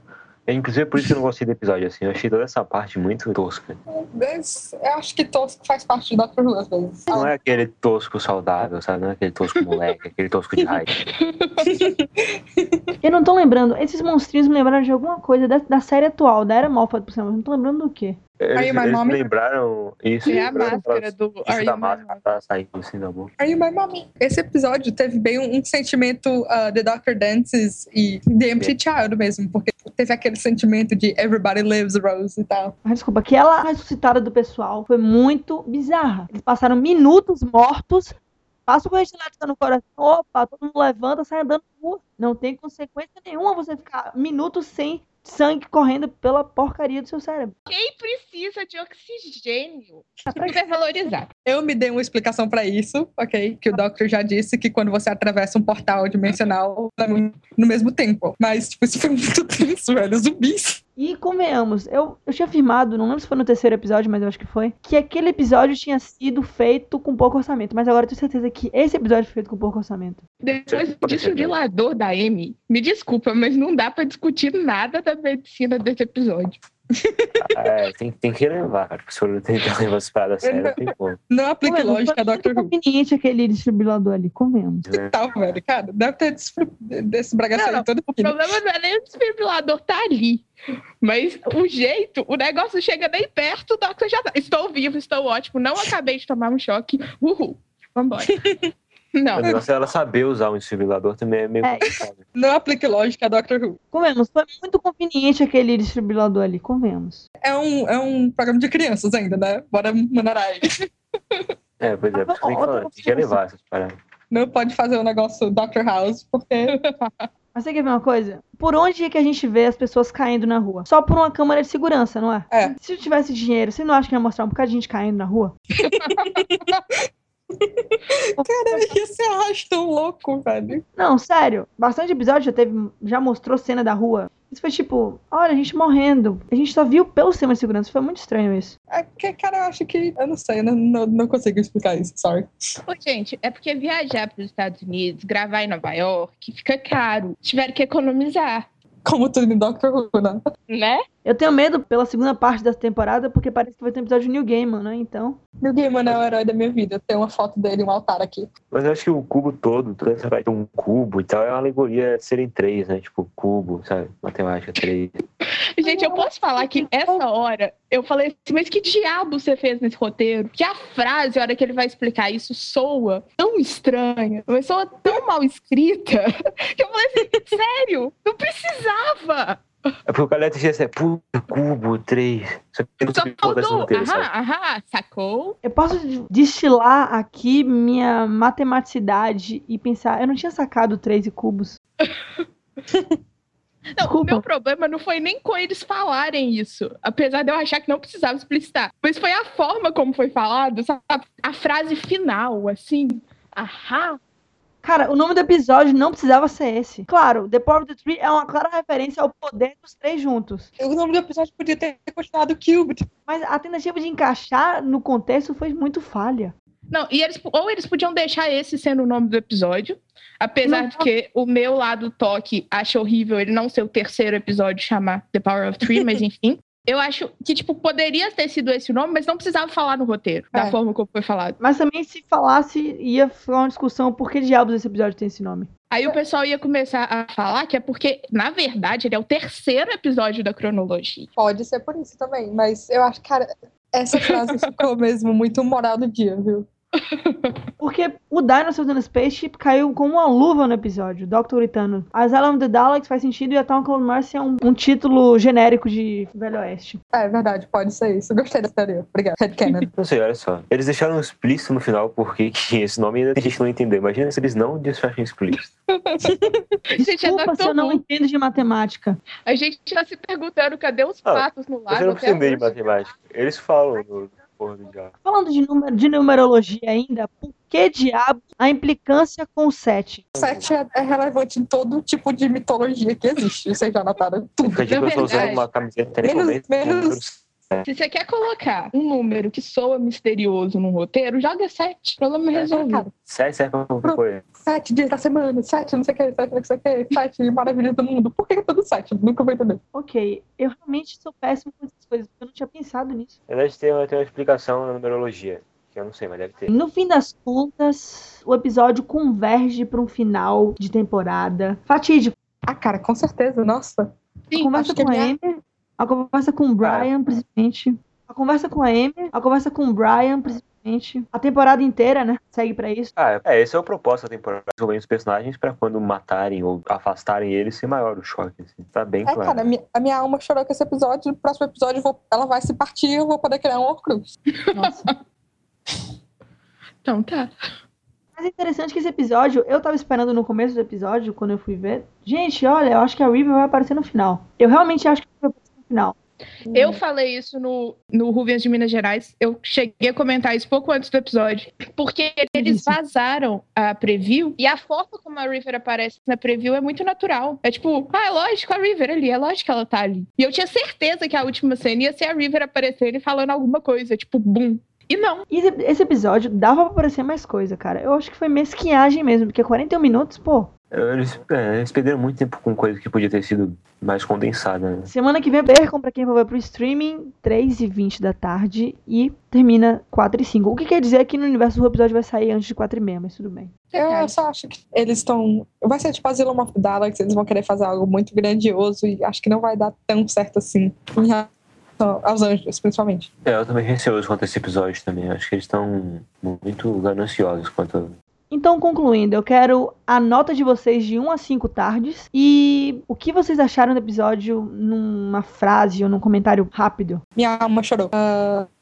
É, inclusive, por isso que eu não gostei do episódio, assim. Eu achei toda essa parte muito tosca. Eu acho que todos faz parte Doctor Who, às vezes. Não é aquele tosco saudável, sabe? Não é aquele tosco moleque, aquele tosco de raiva. Eu não tô lembrando, esses monstrinhos me lembraram de alguma coisa da, da série atual, da Era Moffat, por exemplo, não tô lembrando do quê. Eles, Are You My eles Mommy? lembraram isso. É a lembraram máscara do Isso Are da máscara tá saindo assim da boca. Are you my mommy? Esse episódio teve bem um, um sentimento uh, The Doctor Dances e The Empty Child mesmo, porque teve aquele sentimento de Everybody Lives Rose e tal. Mas desculpa, aquela ressuscitada do pessoal foi muito bizarra. Eles passaram minutos mortos, passa o elástico no coração, opa, todo mundo levanta, sai andando. Não tem consequência nenhuma você ficar minutos sem sangue correndo pela porcaria do seu cérebro. Quem precisa de oxigênio? Super valorizado. Eu me dei uma explicação pra isso, ok? Que o Doctor já disse que quando você atravessa um portal dimensional é no mesmo tempo. Mas, tipo, isso foi muito tenso, velho. Zumbis. E convenhamos, eu, eu tinha afirmado, não lembro se foi no terceiro episódio, mas eu acho que foi, que aquele episódio tinha sido feito com pouco orçamento. Mas agora eu tenho certeza que esse episódio foi feito com pouco orçamento. Depois do desfibrilador da Amy, me desculpa, mas não dá pra discutir nada da medicina desse episódio. É, tem, tem que levar, Se for tentar levar as paradas a sério, não tem como. Não aplique Convenhamos, lógica, muito Who. conveniente aquele desfibrilador ali, convenhamos. né? Tal, velho. Cara, deve ter aí todo O problema não é nem o desfibrilador tá ali. Mas o jeito, o negócio chega nem perto, o Doctor já tá. Estou vivo, estou ótimo, não acabei de tomar um choque. Uhul. Vambora. Não. O negócio é ela saber usar um desfibrilador também é meio É. complicado. Não aplique lógica, Doctor Who. Convenhamos, foi muito conveniente aquele desfibrilador ali, convenhamos. É um, é um programa de crianças ainda, né? Bora mandar aí. É, pois é, por isso que falando, tem que levar essas paradas. Não pode fazer o negócio Doctor House, porque Mas você quer ver uma coisa? Por onde é que a gente vê as pessoas caindo na rua? Só por uma câmera de segurança, não é? É. Se eu tivesse dinheiro, você não acha que ia mostrar um bocado de gente caindo na rua? Cara, ia ser tão louco, velho. Não, sério. Bastante episódio já teve, já mostrou cena da rua. Isso foi tipo, olha, a gente morrendo. A gente só viu pelo sistema de segurança. Foi muito estranho isso. É porque, cara, eu acho que. Eu não sei, eu não, não, não consigo explicar isso, sorry. Ô, gente, é porque viajar para os Estados Unidos, gravar em Nova York, fica caro. Tiveram que economizar, Como tudo em Doctor Who, né? né? Eu tenho medo pela segunda parte dessa temporada, porque parece que vai ter um episódio de New Gaiman, né? Então. New Gaiman é o herói da minha vida. Tem uma foto dele, um altar aqui. Mas eu acho que o cubo todo, toda essa parte um cubo e tal, é uma alegoria de serem três, né? Tipo, cubo, sabe? Matemática, três. Gente, eu posso falar que essa hora eu falei assim, mas que diabo você fez nesse roteiro? Que a frase, a hora que ele vai explicar isso, soa tão estranha, mas soa tão mal escrita, que eu falei assim, sério, não precisava. É porque o Caleta tinha assim, puta, cubo, três. Só que não aham, aham, sacou? Eu posso destilar aqui minha matematicidade e pensar, eu não tinha sacado 13 cubos. Não, Desculpa. o meu problema não foi nem com eles falarem isso, apesar de eu achar que não precisava explicitar, mas foi a forma como foi falado, sabe? A frase final, assim, aham. Cara, o nome do episódio não precisava ser esse. Claro, The Power of the Tree é uma clara referência ao poder dos três juntos. O nome do episódio podia ter continuado Cubed. Mas a tentativa de encaixar no contexto foi muito falha. Não, e eles, ou eles podiam deixar esse sendo o nome do episódio, apesar Não. de que o meu lado toque acha horrível ele não ser o terceiro episódio chamar The Power of Three, mas enfim. Eu acho que, tipo, poderia ter sido esse o nome, mas não precisava falar no roteiro, da É. forma como foi falado. Mas também, se falasse, ia ficar uma discussão por que diabos esse episódio tem esse nome. Aí o pessoal ia começar a falar que é porque, na verdade, ele é o terceiro episódio da cronologia. Pode ser por isso também, mas eu acho, cara, essa frase ficou mesmo muito moral do dia, viu? Porque o Dinosaurs in the Spaceship caiu como uma luva no episódio, Dr. Itano. Asylum of the Daleks faz sentido e a Town Clone Mercy é um, um título genérico de Velho Oeste. É verdade, pode ser isso. Gostei dessa teoria. Obrigada. Headcanon. Não sei, olha só. Eles deixaram explícito no final porque tinha esse nome e ainda tem gente não entendeu. Imagina se eles não deixassem explícito. Gente, é Desculpa se eu não entendo de matemática. A gente tá se perguntando cadê os Ah, patos no Você lago não até precisa entender de matemática. Eles falam no porra do. Falando de, número, de numerologia ainda, por que diabo a implicância com o 7? Sete é, é relevante em todo tipo de mitologia que existe. Vocês já notaram tudo. Fica tipo, Na eu tô usando verdade, uma camiseta menos- comenta, menos-. Se você quer colocar um número que soa misterioso num roteiro, joga sete. Problema resolvido. Cara, Sete serve pra qualquer coisa. sete dias da semana, sete não sei o que, sete não sei o que, sete maravilhas do mundo. Por que é tudo sete? Nunca vou entender. Ok, eu realmente sou péssimo com essas coisas, porque eu não tinha pensado nisso. Na verdade, tem uma, tem uma explicação na numerologia. Que eu não sei, mas deve ter. No fim das contas, o episódio converge para um final de temporada fatídico. Ah, cara, com certeza, nossa. Sim, conversa acho com a minha- Amy, a conversa com o Brian, principalmente. A conversa com a Amy, a conversa com o Brian, principalmente. A temporada inteira, né? Segue pra isso. Ah, é, esse é o propósito da temporada. Resolver os personagens pra quando matarem ou afastarem eles ser maior o choque. Assim. Tá bem É, claro. cara, a minha, a minha alma chorou com esse episódio. No próximo episódio vou- ela vai se partir e eu vou poder criar um Horcrux. Nossa. Então tá. Mas é interessante que esse episódio, eu tava esperando no começo do episódio, quando eu fui ver. Gente, olha, eu acho que a River vai aparecer no final. Eu realmente acho que vai aparecer final. Eu falei isso no, no Ruvias de Minas Gerais. Eu cheguei a comentar isso pouco antes do episódio. Porque eles vazaram a preview e a forma como a River aparece na preview é muito natural. É tipo, ah, é lógico a River ali, é lógico que ela tá ali. E eu tinha certeza que a última cena ia ser a River aparecendo e falando alguma coisa, tipo, bum. E não. E esse, esse episódio dava pra aparecer mais coisa, cara. Eu acho que foi mesquinhagem mesmo, porque 41 minutos, pô. Eles, é, eles perderam muito tempo com coisa que podia ter sido mais condensada. Né? Semana que vem percam pra quem for ver pro streaming, 3 e 20 da tarde e termina 4 e 5. O que quer dizer que no universo o episódio vai sair antes de 4 e meia, mas tudo bem. Eu Verdade. só acho que eles estão. Vai ser tipo of the Daleks, eles vão querer fazer algo muito grandioso e acho que não vai dar tão certo assim. Em relação aos anjos, principalmente. É, eu também receoso quanto a esse episódio também. Acho que eles estão muito gananciosos quanto. Então, concluindo, eu quero a nota de vocês de 1 a 5 tardes e o que vocês acharam do episódio numa frase ou num comentário rápido. Minha alma chorou.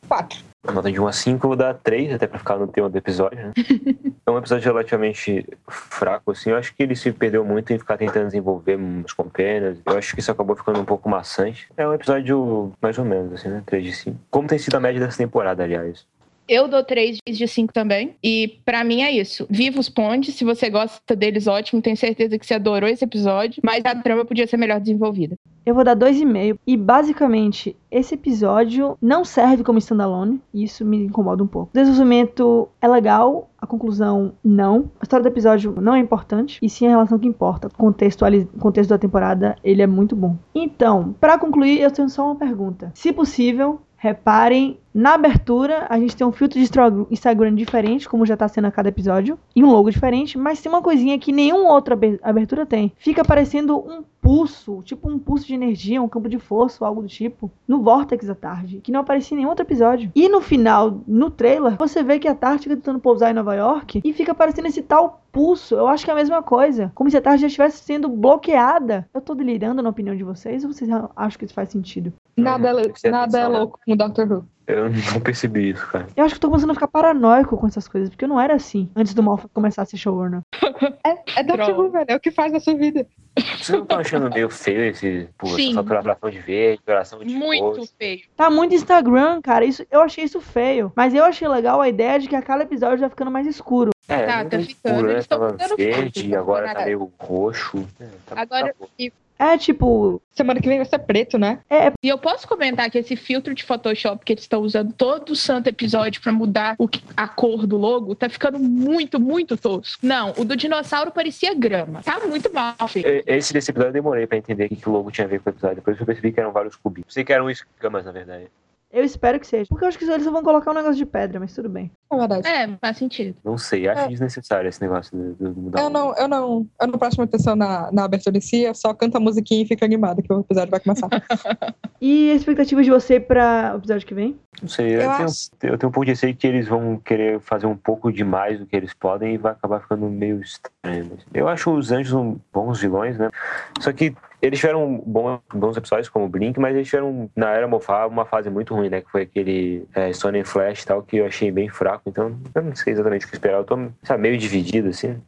Quatro. A nota de 1 a 5 eu vou dar 3, até pra ficar no tema do episódio, né? é um episódio relativamente fraco, assim. Eu acho que ele se perdeu muito em ficar tentando desenvolver os compênios. Eu acho que isso acabou ficando um pouco maçante. É um episódio mais ou menos, assim, né? 3 de 5. Como tem sido a média dessa temporada, aliás. Eu dou 3 de 5 também. E para mim é isso. Viva os pontes. Se você gosta deles, ótimo. Tenho certeza que você adorou esse episódio. Mas a trama podia ser melhor desenvolvida. Eu vou dar 2,5. E basicamente, esse episódio não serve como standalone. E isso me incomoda um pouco. O desenvolvimento é legal. A conclusão, não. A história do episódio não é importante. E sim a relação que importa. O contexto, contexto da temporada, ele é muito bom. Então, para concluir, eu tenho só uma pergunta. Se possível, Reparem, na abertura a gente tem um filtro de Instagram diferente, como já tá sendo a cada episódio, e um logo diferente, mas tem uma coisinha que nenhuma outra abertura tem. Fica parecendo um pulso, tipo um pulso de energia, um campo de força, algo do tipo, no Vortex da tarde, que não aparecia em nenhum outro episódio. E no final, no trailer, você vê que a Tarde fica tentando pousar em Nova York e fica aparecendo esse tal pulso. Eu acho que é a mesma coisa. Como se a Tarde já estivesse sendo bloqueada. Eu tô delirando na opinião de vocês ou vocês acham que isso faz sentido? Nada, é, nada é louco com o Doctor Who. Eu não percebi isso, cara. Eu acho que eu tô começando a ficar paranoico com essas coisas, porque eu não era assim antes do Moffat começar a ser showrunner. é, é Doctor Who, velho. É o que faz na sua vida. Vocês não estão achando meio feio esse, pô, essa saturação de verde, saturação de Muito feio. Tá muito Instagram, cara. Isso, eu achei isso feio. Mas eu achei legal a ideia de que a cada episódio vai ficando mais escuro. É, tá, tá ficando. Escuro, né? Tava verde, agora tá meio roxo. É, tá, agora, tá e é tipo. Semana que vem vai ser preto, né? É. E eu posso comentar que esse filtro de Photoshop que eles estão usando todo o santo episódio para mudar o, a cor do logo tá ficando muito, muito tosco. Não, o do dinossauro parecia grama. Tá muito mal feito. Esse desse episódio eu demorei pra entender o que o logo tinha a ver com o episódio. Depois eu percebi que eram vários cubinhos. Sei que eram escamas, na verdade. Eu espero que seja. Porque eu acho que eles vão colocar um negócio de pedra, mas tudo bem. É verdade. É, faz sentido. Não sei, acho é. desnecessário esse negócio de, de mudar. Eu não, eu não, eu não presto muita atenção na, na abertura em si, eu só canto a musiquinha e fico animada que o episódio vai começar. e a expectativa de você para o episódio que vem? Não sei, eu, eu, tenho, acho... eu tenho um pouco de receio que eles vão querer fazer um pouco demais do que eles podem e vai acabar ficando meio estranho. Eu acho os anjos um, bons vilões, né? Só que eles tiveram bons, bons episódios como o Blink, mas eles tiveram, na era Mofá, uma fase muito ruim, né? Que foi aquele é, Sony Flash e tal, que eu achei bem fraco. Então, eu não sei exatamente o que esperar. Eu tô sabe, meio dividido, assim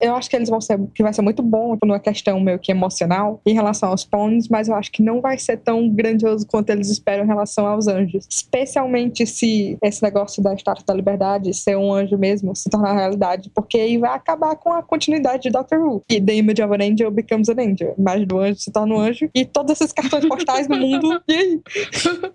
eu acho que eles vão ser, que vai ser muito bom numa questão meio que emocional em relação aos Pawns, mas eu acho que não vai ser tão grandioso quanto eles esperam em relação aos anjos. Especialmente se esse negócio da Estátua da Liberdade ser um anjo mesmo se tornar realidade, porque aí vai acabar com a continuidade de Doctor Who. E The Image of an Angel becomes an Angel. A imagem do anjo se torna um anjo e todos esses cartões postais no mundo. E aí?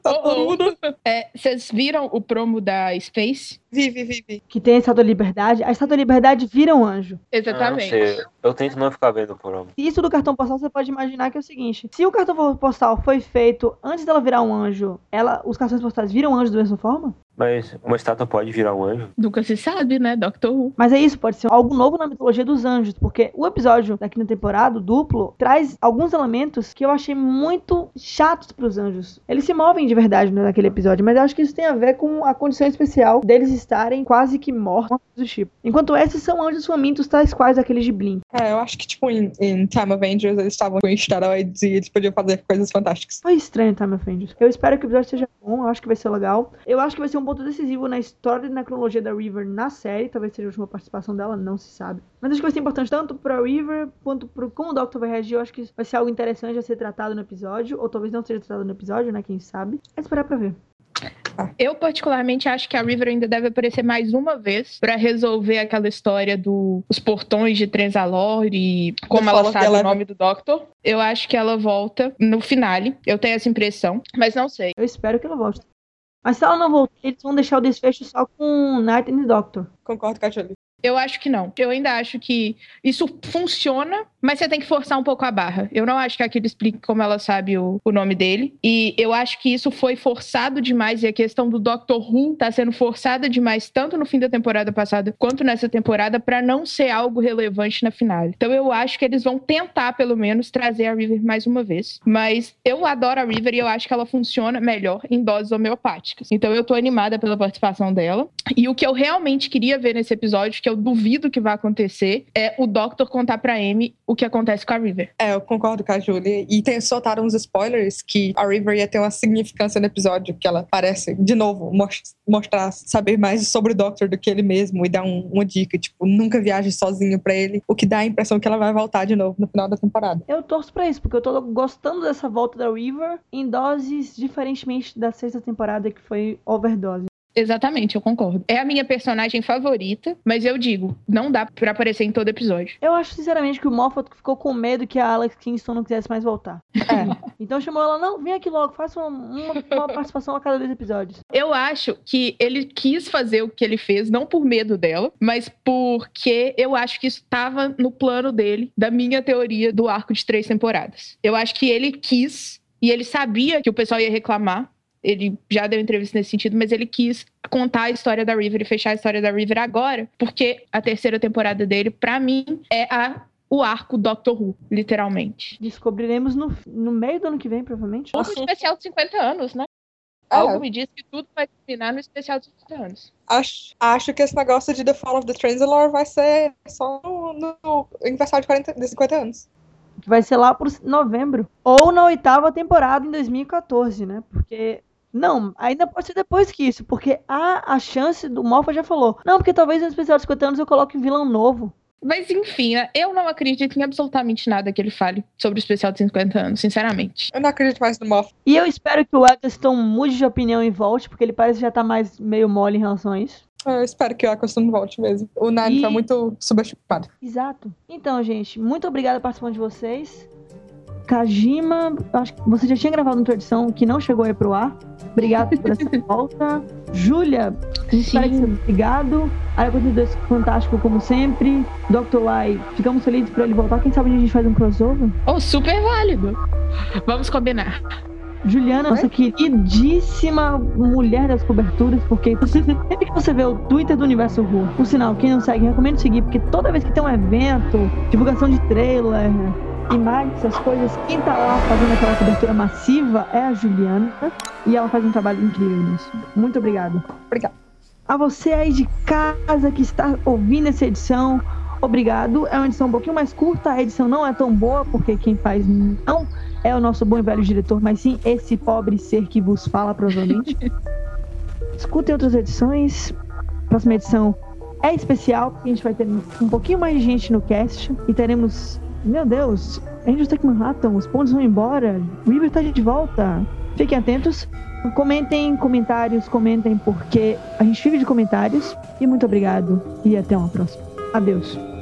tá todo mundo. É, vocês viram o promo da Space? Vive, vive. Que tem a Estátua da Liberdade. A Estátua da Liberdade vira um anjo. Exatamente. Exatamente. eu tento não ficar vendo por homem. Isso do cartão postal você pode imaginar que é o seguinte: se o cartão postal foi feito antes dela virar um anjo, ela, os cartões postais viram anjo da mesma forma? Mas uma estátua pode virar um anjo? Nunca se sabe, né, Doctor Who? Mas é isso, pode ser algo novo na mitologia dos anjos, porque o episódio da quinta temporada, o duplo, traz alguns elementos que eu achei muito chatos pros anjos. Eles se movem de verdade naquele episódio, mas eu acho que isso tem a ver com a condição especial deles estarem quase que mortos do tipo. Enquanto esses são anjos famintos, tais quais aqueles de Blink. É, eu acho que, tipo, em, em Time Avengers eles estavam com esteroides e eles podiam fazer coisas fantásticas. Foi estranho Time Avengers. Eu espero que o episódio seja bom, eu acho que vai ser legal. Eu acho que vai ser um um ponto decisivo na história e na cronologia da River na série. Talvez seja a última participação dela, não se sabe. Mas acho que vai ser importante tanto pra River quanto pro como o Doctor vai reagir. Eu acho que vai ser algo interessante a ser tratado no episódio. Ou talvez não seja tratado no episódio, né? Quem sabe. É esperar pra ver. Eu, particularmente, acho que a River ainda deve aparecer mais uma vez para resolver aquela história dos portões de Trenzalore e como ela sabe ela... o nome do Doctor. Eu acho que ela volta no finale. Eu tenho essa impressão, mas não sei. Eu espero que ela volte. Mas se ela não voltar, eles vão deixar o desfecho só com Night and Doctor. Concordo com a Jolie. Eu acho que não. Eu ainda acho que isso funciona, mas você tem que forçar um pouco a barra. Eu não acho que aquilo explique como ela sabe o, o nome dele. E eu acho que isso foi forçado demais. E a questão do Doctor Who tá sendo forçada demais, tanto no fim da temporada passada quanto nessa temporada, para não ser algo relevante na final. Então eu acho que eles vão tentar, pelo menos, trazer a River mais uma vez. Mas eu adoro a River e eu acho que ela funciona melhor em doses homeopáticas. Então eu tô animada pela participação dela. E o que eu realmente queria ver nesse episódio, que eu duvido que vai acontecer, é o Doctor contar pra Amy o que acontece com a River. É, eu concordo com a Julie. E tem, soltaram uns spoilers que a River ia ter uma significância no episódio, que ela parece, de novo, mostrar, saber mais sobre o Doctor do que ele mesmo e dar um, uma dica, tipo, nunca viaje sozinho pra ele, o que dá a impressão que ela vai voltar de novo no final da temporada. Eu torço pra isso, porque eu tô gostando dessa volta da River em doses diferentemente da sexta temporada, que foi overdose. Exatamente, eu concordo. É a minha personagem favorita, mas eu digo, não dá pra aparecer em todo episódio. Eu acho, sinceramente, que o Moffat ficou com medo que a Alex Kingston não quisesse mais voltar. É. então chamou ela, não, vem aqui logo, faça uma, uma, uma participação a cada dois episódios. Eu acho que ele quis fazer o que ele fez, não por medo dela, mas porque eu acho que isso estava no plano dele, da minha teoria do arco de três temporadas. Eu acho que ele quis e ele sabia que o pessoal ia reclamar. Ele já deu entrevista nesse sentido, mas ele quis contar a história da River e fechar a história da River agora, porque a terceira temporada dele, para mim, é a o arco Doctor Who, literalmente. Descobriremos no, no meio do ano que vem, provavelmente. Ou no especial de 50 anos, né? É. Algo me diz que tudo vai terminar no especial de 50 anos. Acho, acho que esse negócio de The Fall of the Translator vai ser só no, no aniversário de, 40, de 50 anos vai ser lá por novembro. Ou na oitava temporada em 2014, né? Porque. Não, ainda pode ser depois que isso, porque há a chance do Moffat já falou. Não, porque talvez no especial de 50 anos eu coloque um vilão novo. Mas enfim, né? eu não acredito em absolutamente nada que ele fale sobre o especial de 50 anos, sinceramente. Eu não acredito mais no Moffat. E eu espero que o Eccleston mude de opinião e volte, porque ele parece já tá mais meio mole em relação a isso. Eu espero que o Eccleston volte mesmo. O Nine e... tá muito subestimado. Exato. Então, gente, muito obrigada pela participação de vocês. Kajima, acho que você já tinha gravado uma edição que não chegou aí pro ar. Obrigado por essa volta. Júlia, obrigado. Área 42 fantástico como sempre. Dr. Y, ficamos felizes por ele voltar. Quem sabe a gente faz um crossover? Oh, super válido. Vamos combinar. Juliana, nossa queridíssima mulher das coberturas, porque sempre que você vê o Twitter do Universo Ru, por sinal, quem não segue, recomendo seguir, porque toda vez que tem um evento, divulgação de trailer, imagens, essas coisas, quem tá lá fazendo aquela cobertura massiva é a Juliana, e ela faz um trabalho incrível nisso. Muito obrigado. Obrigada. A você aí de casa que está ouvindo essa edição, obrigado. É uma edição um pouquinho mais curta, a edição não é tão boa, porque quem faz não é o nosso bom e velho diretor, mas sim esse pobre ser que vos fala, provavelmente. Escutem outras edições. Próxima edição é especial, porque a gente vai ter um pouquinho mais de gente no cast e teremos. Meu Deus, Angels Tech Manhattan, os pontos vão embora, River tá de volta. Fiquem atentos. Comentem comentários, comentem porque a gente fica de comentários. E muito obrigado e até uma próxima. Adeus.